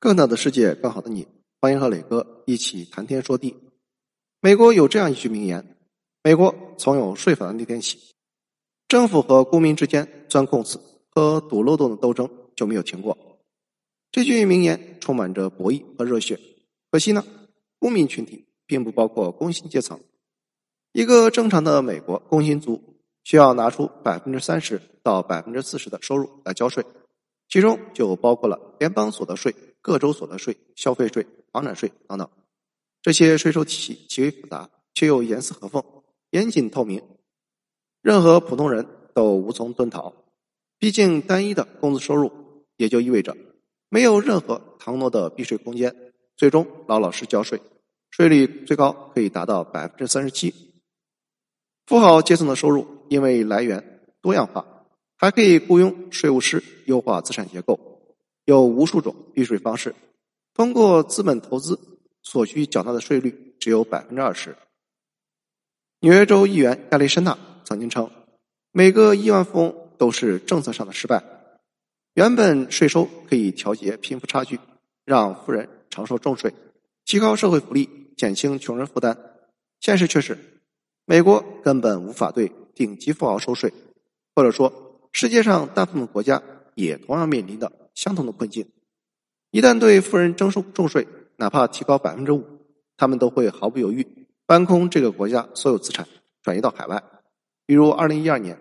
更大的世界，更好的你，欢迎和磊哥一起谈天说地。美国有这样一句名言：“美国从有税法的那天起，政府和公民之间钻空子和堵漏洞的斗争就没有停过。”这句名言充满着博弈和热血。可惜呢，公民群体并不包括工薪阶层。一个正常的美国工薪族需要拿出百分之三十到百分之四十的收入来交税，其中就包括了联邦所得税。各州所得税、消费税、房产税等等，这些税收体系极为复杂，却又严丝合缝、严谨透明，任何普通人都无从遁逃。毕竟，单一的工资收入也就意味着没有任何腾挪的避税空间，最终老老实交税，税率最高可以达到百分之三十七。富豪阶层的收入因为来源多样化，还可以雇佣税务师优化资产结构。有无数种避税方式，通过资本投资所需缴纳的税率只有百分之二十。纽约州议员亚历山大曾经称，每个亿万富翁都是政策上的失败。原本税收可以调节贫富差距，让富人承受重税，提高社会福利，减轻穷人负担。现实却是，美国根本无法对顶级富豪收税，或者说，世界上大部分国家也同样面临的。相同的困境，一旦对富人征收重税，哪怕提高百分之五，他们都会毫不犹豫搬空这个国家所有资产，转移到海外。比如，二零一二年，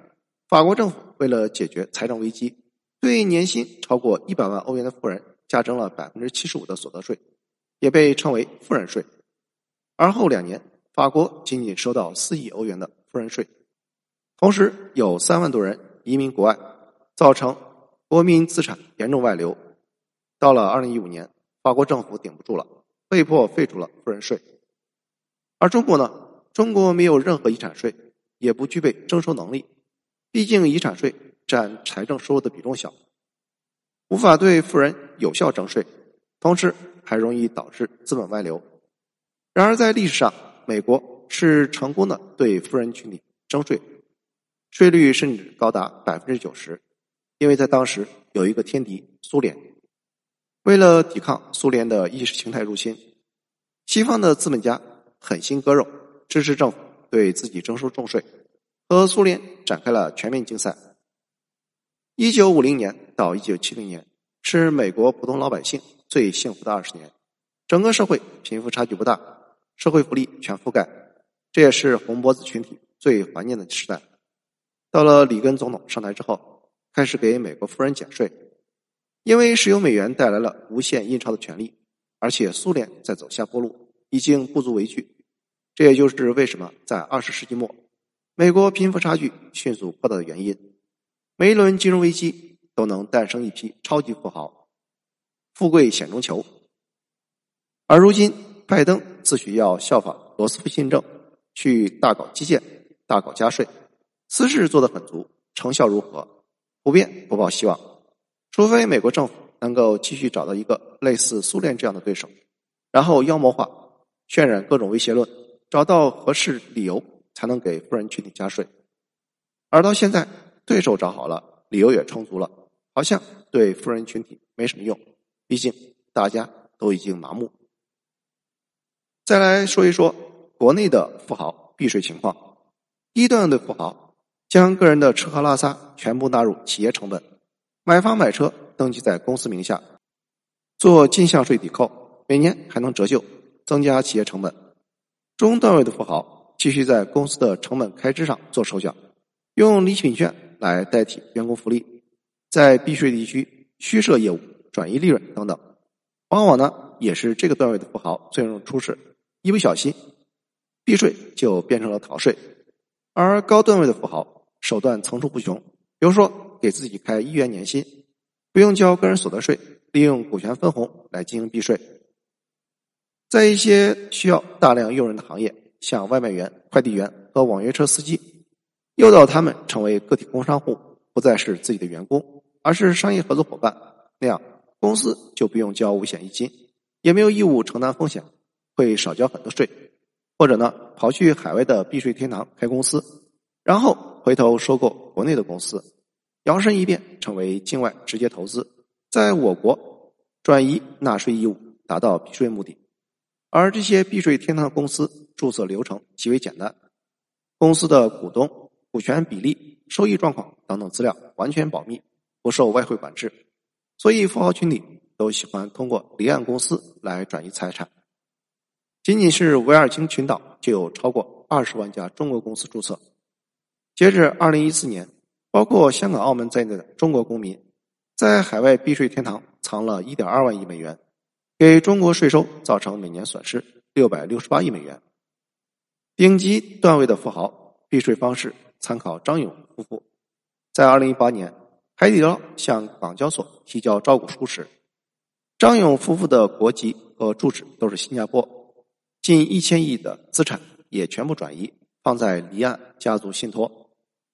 法国政府为了解决财政危机，对年薪超过一百万欧元的富人加征了百分之七十五的所得税，也被称为富人税。而后两年，法国仅仅收到四亿欧元的富人税，同时有三万多人移民国外，造成。国民资产严重外流，到了二零一五年，法国政府顶不住了，被迫废除了富人税。而中国呢？中国没有任何遗产税，也不具备征收能力，毕竟遗产税占财政收入的比重小，无法对富人有效征税，同时还容易导致资本外流。然而在历史上，美国是成功的对富人群体征税，税率甚至高达百分之九十。因为在当时有一个天敌苏联，为了抵抗苏联的意识形态入侵，西方的资本家狠心割肉，支持政府对自己征收重税，和苏联展开了全面竞赛。一九五零年到一九七零年是美国普通老百姓最幸福的二十年，整个社会贫富差距不大，社会福利全覆盖，这也是红脖子群体最怀念的时代。到了里根总统上台之后。开始给美国富人减税，因为石油美元带来了无限印钞的权利，而且苏联在走下坡路，已经不足为惧。这也就是为什么在二十世纪末，美国贫富差距迅速扩大的原因。每一轮金融危机都能诞生一批超级富豪，富贵险中求。而如今，拜登自诩要效仿罗斯福新政，去大搞基建、大搞加税，私事做得很足，成效如何？普遍不抱希望，除非美国政府能够继续找到一个类似苏联这样的对手，然后妖魔化、渲染各种威胁论，找到合适理由，才能给富人群体加税。而到现在，对手找好了，理由也充足了，好像对富人群体没什么用。毕竟大家都已经麻木。再来说一说国内的富豪避税情况，低端的富豪。将个人的吃喝拉撒全部纳入企业成本，买房买车登记在公司名下，做进项税抵扣，每年还能折旧，增加企业成本。中段位的富豪继续在公司的成本开支上做手脚，用礼品券来代替员工福利，在避税地区虚设业务转移利润等等，往往呢也是这个段位的富豪最容易出事，一不小心避税就变成了逃税，而高段位的富豪。手段层出不穷，比如说给自己开一元年薪，不用交个人所得税，利用股权分红来进行避税。在一些需要大量用人的行业，像外卖员、快递员和网约车司机，诱导他们成为个体工商户，不再是自己的员工，而是商业合作伙伴。那样，公司就不用交五险一金，也没有义务承担风险，会少交很多税。或者呢，跑去海外的避税天堂开公司，然后。回头收购国内的公司，摇身一变成为境外直接投资，在我国转移纳税义务，达到避税目的。而这些避税天堂的公司注册流程极为简单，公司的股东、股权比例、收益状况等等资料完全保密，不受外汇管制。所以，富豪群体都喜欢通过离岸公司来转移财产。仅仅是维尔京群岛就有超过二十万家中国公司注册。截至二零一四年，包括香港、澳门在内的中国公民，在海外避税天堂藏了一点二万亿美元，给中国税收造成每年损失六百六十八亿美元。顶级段位的富豪避税方式参考张勇夫妇，在二零一八年，海底捞向港交所提交招股书时，张勇夫妇的国籍和住址都是新加坡。近一千亿的资产也全部转移放在离岸家族信托。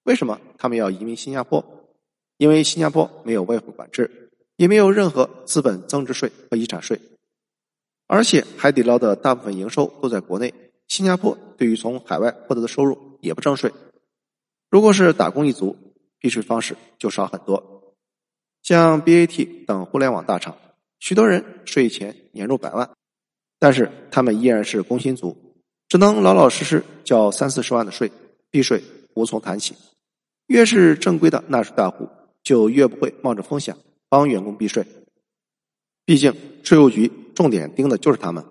为什么他们要移民新加坡？因为新加坡没有外汇管制，也没有任何资本增值税和遗产税。而且海底捞的大部分营收都在国内，新加坡对于从海外获得的收入也不征税。如果是打工一族，避税方式就少很多。像 BAT 等互联网大厂，许多人税前年入百万。但是他们依然是工薪族，只能老老实实交三四十万的税，避税无从谈起。越是正规的纳税大户，就越不会冒着风险帮员工避税。毕竟税务局重点盯的就是他们，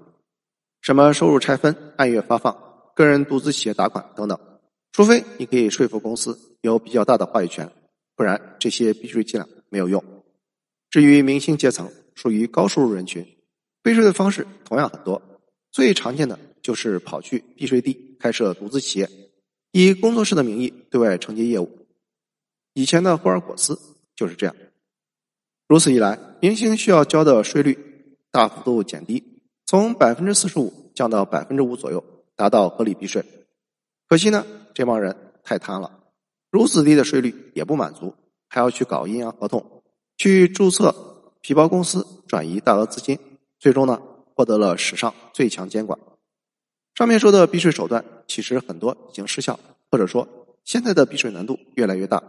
什么收入拆分、按月发放、个人独资企业打款等等。除非你可以说服公司有比较大的话语权，不然这些避税伎俩没有用。至于明星阶层，属于高收入人群。避税的方式同样很多，最常见的就是跑去避税地开设独资企业，以工作室的名义对外承接业务。以前的霍尔果斯就是这样。如此一来，明星需要交的税率大幅度减低，从百分之四十五降到百分之五左右，达到合理避税。可惜呢，这帮人太贪了，如此低的税率也不满足，还要去搞阴阳合同，去注册皮包公司，转移大额资金。最终呢，获得了史上最强监管。上面说的避税手段，其实很多已经失效，或者说现在的避税难度越来越大。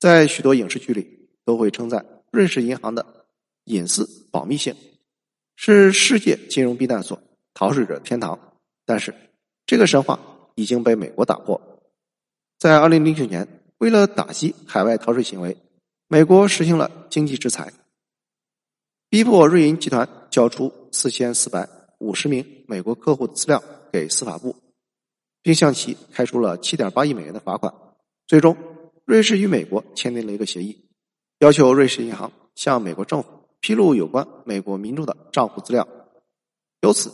在许多影视剧里，都会称赞瑞士银行的隐私保密性是世界金融避难所、逃税者天堂。但是，这个神话已经被美国打破。在二零零九年，为了打击海外逃税行为，美国实行了经济制裁。逼迫瑞银集团交出四千四百五十名美国客户的资料给司法部，并向其开出了七点八亿美元的罚款。最终，瑞士与美国签订了一个协议，要求瑞士银行向美国政府披露有关美国民众的账户资料。由此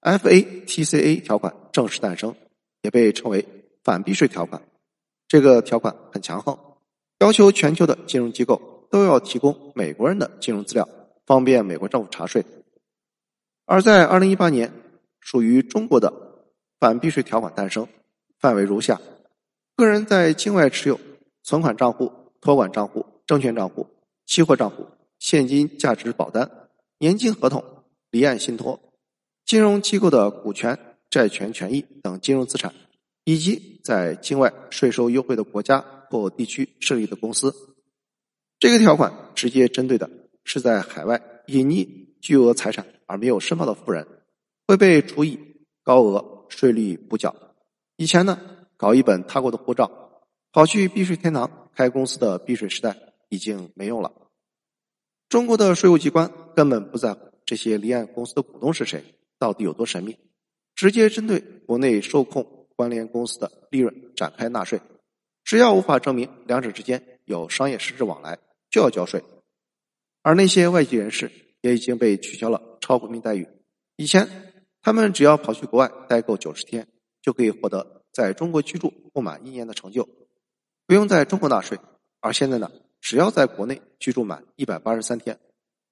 ，FATCA 条款正式诞生，也被称为反避税条款。这个条款很强横，要求全球的金融机构。都要提供美国人的金融资料，方便美国政府查税。而在二零一八年，属于中国的反避税条款诞生，范围如下：个人在境外持有存款账户、托管账户、证券账户、期货账户、现金价值保单、年金合同、离岸信托、金融机构的股权、债权权益等金融资产，以及在境外税收优惠的国家或地区设立的公司。这个条款直接针对的是在海外隐匿巨额财产而没有申报的富人，会被处以高额税率补缴。以前呢，搞一本他国的护照，跑去避税天堂开公司的避税时代已经没用了。中国的税务机关根本不在乎这些离岸公司的股东是谁，到底有多神秘，直接针对国内受控关联公司的利润展开纳税。只要无法证明两者之间有商业实质往来。就要交税，而那些外籍人士也已经被取消了超国民待遇。以前他们只要跑去国外待够九十天，就可以获得在中国居住不满一年的成就，不用在中国纳税。而现在呢，只要在国内居住满一百八十三天，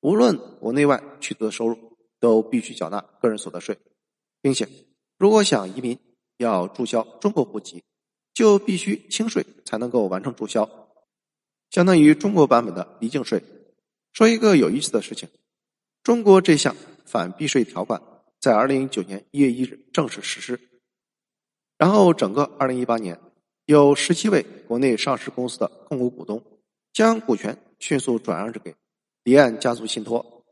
无论国内外取得的收入，都必须缴纳个人所得税，并且如果想移民要注销中国户籍，就必须清税才能够完成注销。相当于中国版本的离境税。说一个有意思的事情：中国这项反避税条款在二零一九年一月一日正式实施，然后整个二零一八年，有十七位国内上市公司的控股股东将股权迅速转让给离岸家族信托。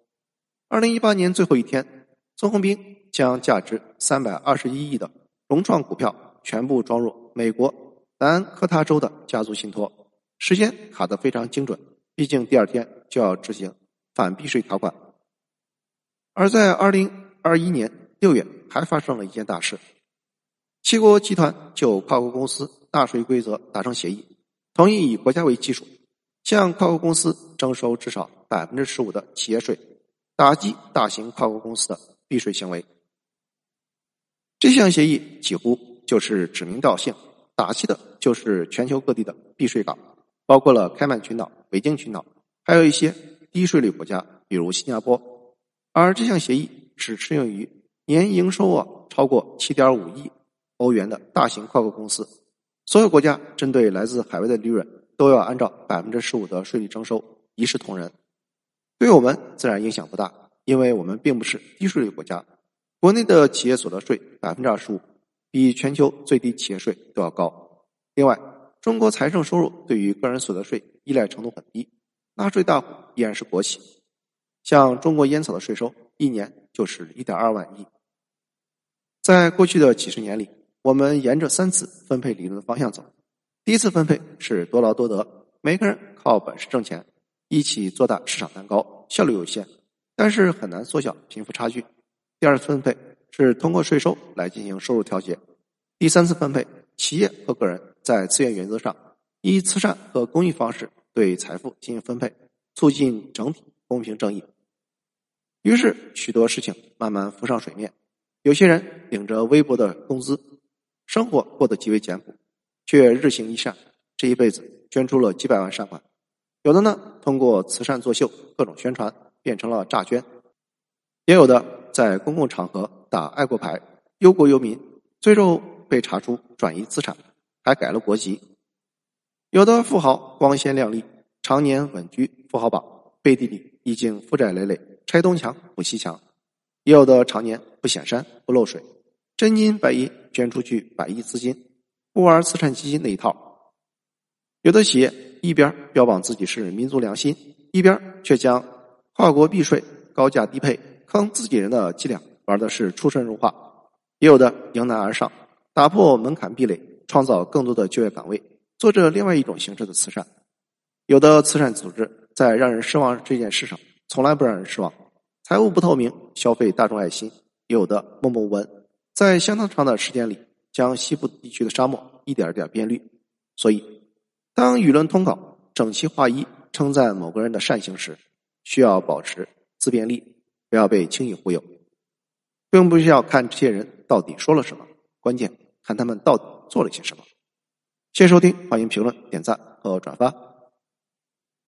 二零一八年最后一天，孙宏斌将价值三百二十一亿的融创股票全部装入美国南科他州的家族信托，时间卡得非常精准，毕竟第二天就要执行反避税条款。而在二零二一年六月，还发生了一件大事。七国集团就跨国公司纳税规则达成协议，同意以国家为基础，向跨国公司征收至少百分之十五的企业税，打击大型跨国公司的避税行为。这项协议几乎就是指名道姓，打击的就是全球各地的避税港，包括了开曼群岛、维京群岛，还有一些低税率国家，比如新加坡。而这项协议只适用于年营收啊超过七点五亿。欧元的大型跨国公司，所有国家针对来自海外的利润都要按照百分之十五的税率征收，一视同仁。对我们自然影响不大，因为我们并不是低税率国家。国内的企业所得税百分之二十五，比全球最低企业税都要高。另外，中国财政收入对于个人所得税依赖程度很低，纳税大户依然是国企。像中国烟草的税收一年就是一点二万亿。在过去的几十年里。我们沿着三次分配理论的方向走。第一次分配是多劳多得，每个人靠本事挣钱，一起做大市场蛋糕，效率有限，但是很难缩小贫富差距。第二次分配是通过税收来进行收入调节。第三次分配，企业和个人在资源原则上以慈善和公益方式对财富进行分配，促进整体公平正义。于是许多事情慢慢浮上水面，有些人领着微薄的工资。生活过得极为简朴，却日行一善，这一辈子捐出了几百万善款。有的呢，通过慈善作秀、各种宣传，变成了诈捐；也有的在公共场合打爱国牌、忧国忧民，最后被查出转移资产，还改了国籍。有的富豪光鲜亮丽，常年稳居富豪榜，背地里已经负债累累，拆东墙补西墙；也有的常年不显山不漏水。真金白银捐出去百亿资金，不玩慈善基金那一套。有的企业一边标榜自己是民族良心，一边却将跨国避税、高价低配、坑自己人的伎俩玩的是出神入化。也有的迎难而上，打破门槛壁垒，创造更多的就业岗位，做着另外一种形式的慈善。有的慈善组织在让人失望这件事上，从来不让人失望。财务不透明，消费大众爱心。有的默默无闻。在相当长的时间里，将西部地区的沙漠一点点变绿。所以，当舆论通稿整齐划一称赞某个人的善行时，需要保持自辩力，不要被轻易忽悠，并不需要看这些人到底说了什么，关键看他们到底做了些什么。谢谢收听，欢迎评论、点赞和转发。